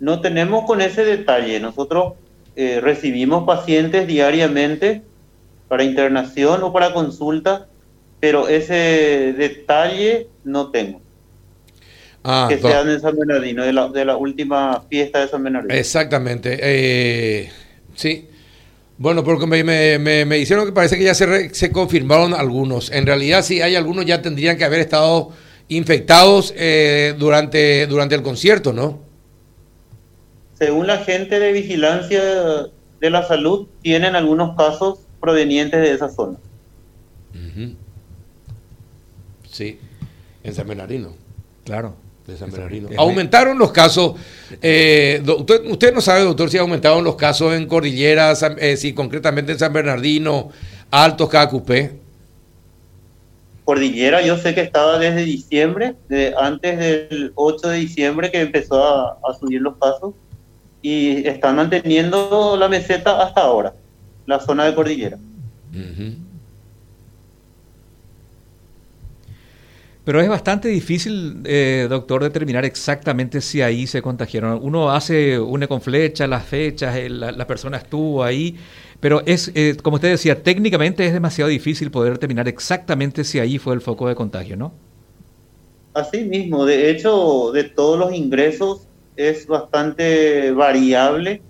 No tenemos con ese detalle. Nosotros eh, recibimos pacientes diariamente para internación o para consulta, pero ese detalle no tengo. Ah, que sean de San Bernardino, de la, de la última fiesta de San Bernardino. Exactamente. Eh, sí. Bueno, porque me, me, me, hicieron que parece que ya se, se confirmaron algunos. En realidad, sí, hay algunos ya tendrían que haber estado infectados eh, durante, durante el concierto, ¿no? Según la gente de vigilancia de la salud, tienen algunos casos provenientes de esa zona. Sí, en San Bernardino. Claro. De San Bernardino. Aumentaron los casos. Eh, usted, no sabe, doctor, si aumentaron los casos en Cordillera, eh, si concretamente en San Bernardino, Altos, Cacupé. Cordillera, yo sé que estaba desde diciembre, de, antes del 8 de diciembre que empezó a, subir los casos y están manteniendo la meseta hasta ahora, la zona de Cordillera. Pero es bastante difícil, eh, doctor, determinar exactamente si ahí se contagiaron. Uno hace una con flecha, las fechas, la, persona estuvo ahí, pero es, eh, como usted decía, técnicamente es demasiado difícil poder determinar exactamente si ahí fue el foco de contagio, ¿no? Así mismo, de hecho, de todos los ingresos es bastante variable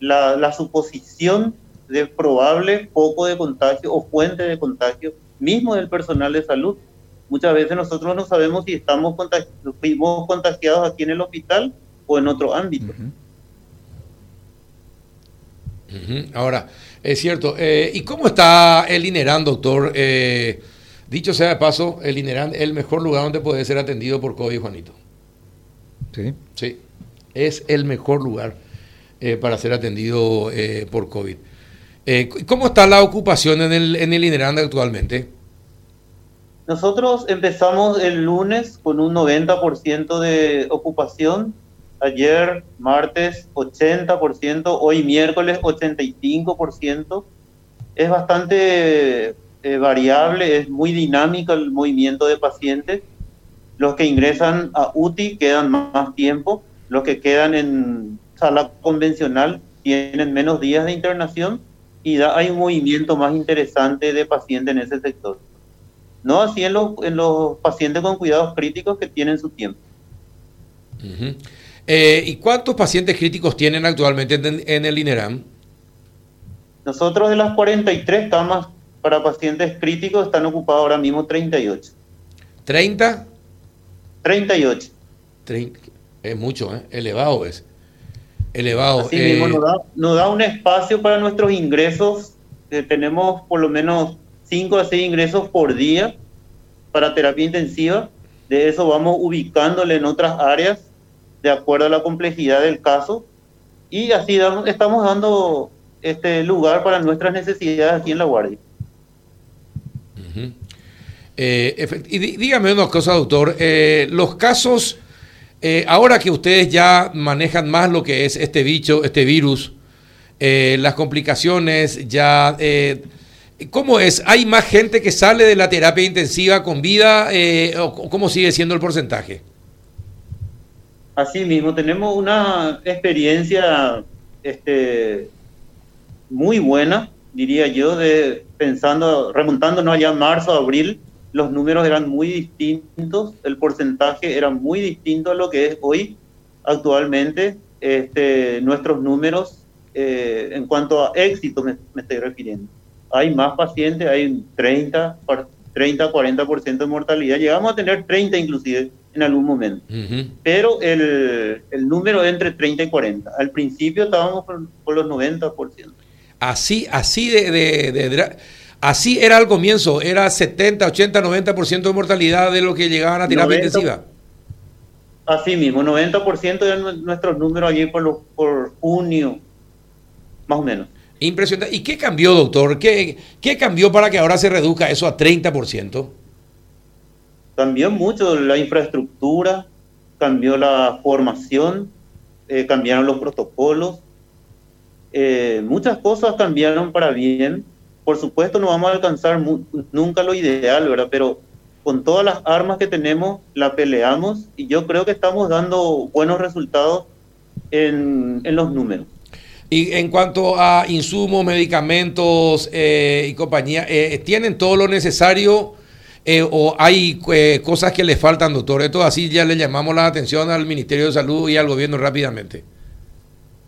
la, la suposición de probable foco de contagio o fuente de contagio mismo del personal de salud Muchas veces nosotros no sabemos si estamos fuimos contagiados aquí en el hospital o en otro ámbito. Ahora, es cierto. Eh, ¿Y cómo está el INERAN, doctor? Eh, dicho sea de paso, el INERAN es el mejor lugar donde puede ser atendido por COVID, Juanito. Sí. Sí, es el mejor lugar eh, para ser atendido por COVID. ¿Cómo está la ocupación en el, en el INERAN actualmente? Nosotros empezamos el lunes con un 90% de ocupación, ayer martes 80%, hoy miércoles 85%. Es bastante eh, variable, es muy dinámico el movimiento de pacientes. Los que ingresan a UTI quedan más tiempo, los que quedan en sala convencional tienen menos días de internación y hay un movimiento más interesante de pacientes en ese sector. No así en los, en los pacientes con cuidados críticos que tienen su tiempo. Eh, ¿Y cuántos pacientes críticos tienen actualmente en, el INERAM? Nosotros de las 43 camas para pacientes críticos están ocupados ahora mismo 38. ¿30? 38. Es mucho, ¿eh? elevado es. Elevado. Así mismo eh, nos da, un espacio para nuestros ingresos. tenemos por lo menos 5 a 6 ingresos por día para terapia intensiva. De eso vamos ubicándole en otras áreas de acuerdo a la complejidad del caso. Y así estamos dando este lugar para nuestras necesidades aquí en La Guardia. Eh, y dígame una cosa, doctor. Eh, los casos, eh, ahora que ustedes ya manejan más lo que es este bicho, este virus, las complicaciones ya ¿Cómo es? ¿Hay más gente que sale de la terapia intensiva con vida? Eh, o ¿Cómo sigue siendo el porcentaje? Así mismo, tenemos una experiencia este, muy buena, diría yo, de pensando, remontándonos allá en marzo, abril, los números eran muy distintos, el porcentaje era muy distinto a lo que es hoy. Actualmente, este, nuestros números eh, en cuanto a éxito me estoy refiriendo hay más pacientes, hay un 30, 30, 40% de mortalidad. Llegamos a tener 30 inclusive en algún momento. Pero el, el, número entre 30 y 40. Al principio estábamos por, los 90%. Así, así de, de, así era al comienzo, era 70, 80, 90% de mortalidad de lo que llegaban a terapia intensiva. Así mismo, 90% de nuestros números allí por, por junio, más o menos. Impresionante. ¿Y qué cambió, doctor? ¿Qué, ¿Qué cambió para que ahora se reduzca eso a 30%? Cambió mucho la infraestructura, cambió la formación, eh, cambiaron los protocolos, eh, muchas cosas cambiaron para bien. Por supuesto no vamos a alcanzar nunca lo ideal, ¿verdad? Pero con todas las armas que tenemos, la peleamos y yo creo que estamos dando buenos resultados en, en los números. Y en cuanto a insumos, medicamentos eh, y compañía, eh, ¿tienen todo lo necesario eh, o hay cosas que les faltan, doctor? Esto así ya le llamamos la atención al Ministerio de Salud y al gobierno rápidamente.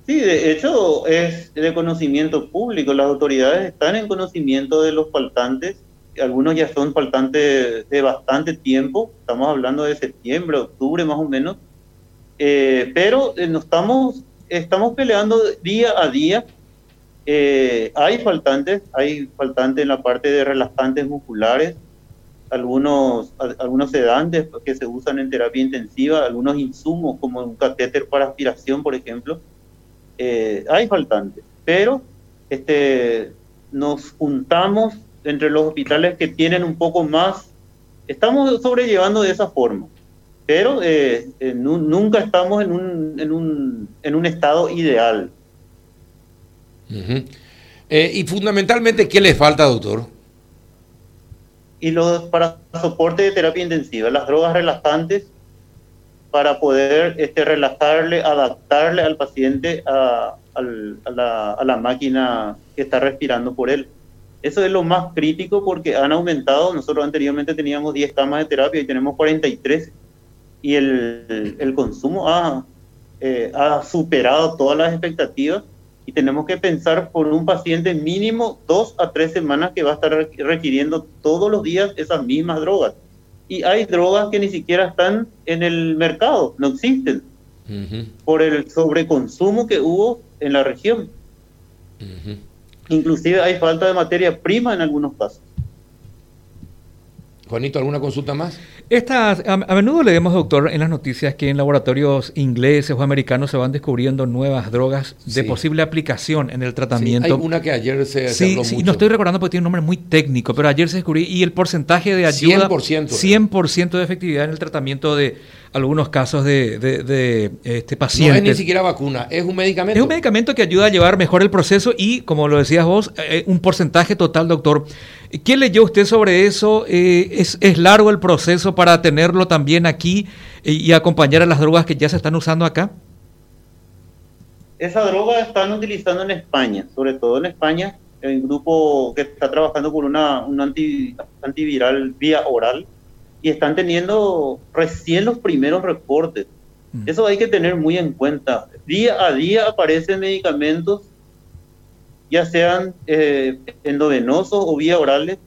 Sí, de hecho es de conocimiento público. Las autoridades están en conocimiento de los faltantes. Algunos ya son faltantes de bastante tiempo. Estamos hablando de septiembre, octubre más o menos. pero no estamos estamos peleando día a día. Eh, hay faltantes, hay faltantes en la parte de relajantes musculares, algunos, algunos sedantes que se usan en terapia intensiva, algunos insumos como un catéter para aspiración, por ejemplo. Eh, hay faltantes, pero este, nos juntamos entre los hospitales que tienen un poco más, estamos sobrellevando de esa forma pero eh, eh, nunca estamos en un, en, un, en un estado ideal. Y fundamentalmente, ¿qué le falta, doctor? Y los para soporte de terapia intensiva, las drogas relajantes para poder este, relajarle, adaptarle al paciente a, la, a la máquina que está respirando por él. Eso es lo más crítico porque han aumentado, nosotros anteriormente teníamos 10 camas de terapia y tenemos 43 y el, el consumo ha, eh, ha superado todas las expectativas y tenemos que pensar por un paciente mínimo dos a tres semanas que va a estar requiriendo todos los días esas mismas drogas. Y hay drogas que ni siquiera están en el mercado, no existen, por el sobreconsumo que hubo en la región. Inclusive hay falta de materia prima en algunos casos. Juanito, ¿alguna consulta más? Estas, a, menudo leemos, doctor, en las noticias que en laboratorios ingleses o americanos se van descubriendo nuevas drogas de posible aplicación en el tratamiento. hay una que ayer se, sí, sí, no estoy recordando porque tiene un nombre muy técnico, pero ayer se descubrió y el porcentaje de ayuda... 100%. 100% de efectividad en el tratamiento de algunos casos de, de, este, pacientes. No es ni siquiera vacuna, es un medicamento. Es un medicamento que ayuda a llevar mejor el proceso y, como lo decías vos, eh, un porcentaje total, doctor. ¿Qué leyó usted sobre eso? Eh, ¿es, ¿es, largo el proceso para tenerlo también aquí y, acompañar a las drogas que ya se están usando acá? Esa droga están utilizando en España, sobre todo en España, el grupo que está trabajando con una, un antiviral vía oral y están teniendo recién los primeros reportes. Mm. Eso hay que tener muy en cuenta. Día a día aparecen medicamentos ya sean eh, endovenosos o vía orales,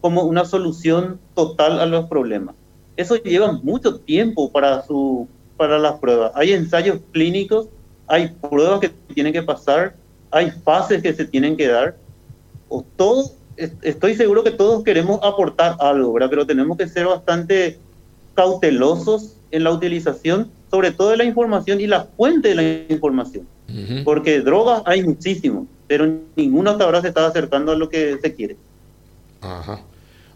como una solución total a los problemas. Eso lleva mucho tiempo para, su, para las pruebas. Hay ensayos clínicos, hay pruebas que tienen que pasar, hay fases que se tienen que dar. O todo, estoy seguro que todos queremos aportar algo, ¿verdad? pero tenemos que ser bastante cautelosos en la utilización, sobre todo de la información y la fuente de la información. Porque drogas hay muchísimo pero ninguno hasta ahora se está acercando a lo que se quiere. Ajá.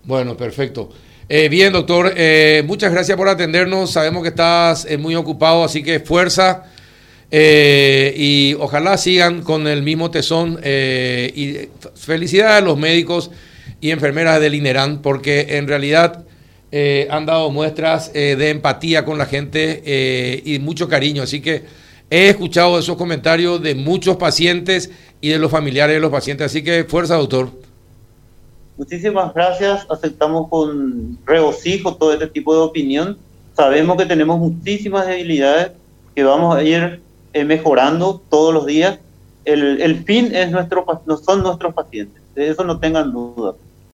Bueno, perfecto. Eh, bien, doctor, eh, muchas gracias por atendernos. Sabemos que estás eh, muy ocupado, así que fuerza y ojalá sigan con el mismo tesón. y felicidades a los médicos y enfermeras del INERAN, porque en realidad han dado muestras de empatía con la gente y mucho cariño. Así que he escuchado esos comentarios de muchos pacientes y de los familiares de los pacientes. Así que fuerza, doctor. Muchísimas gracias. Aceptamos con regocijo todo este tipo de opinión. Sabemos que tenemos muchísimas debilidades que vamos a ir eh, mejorando todos los días. El, fin es nuestro, son nuestros pacientes. De eso no tengan duda.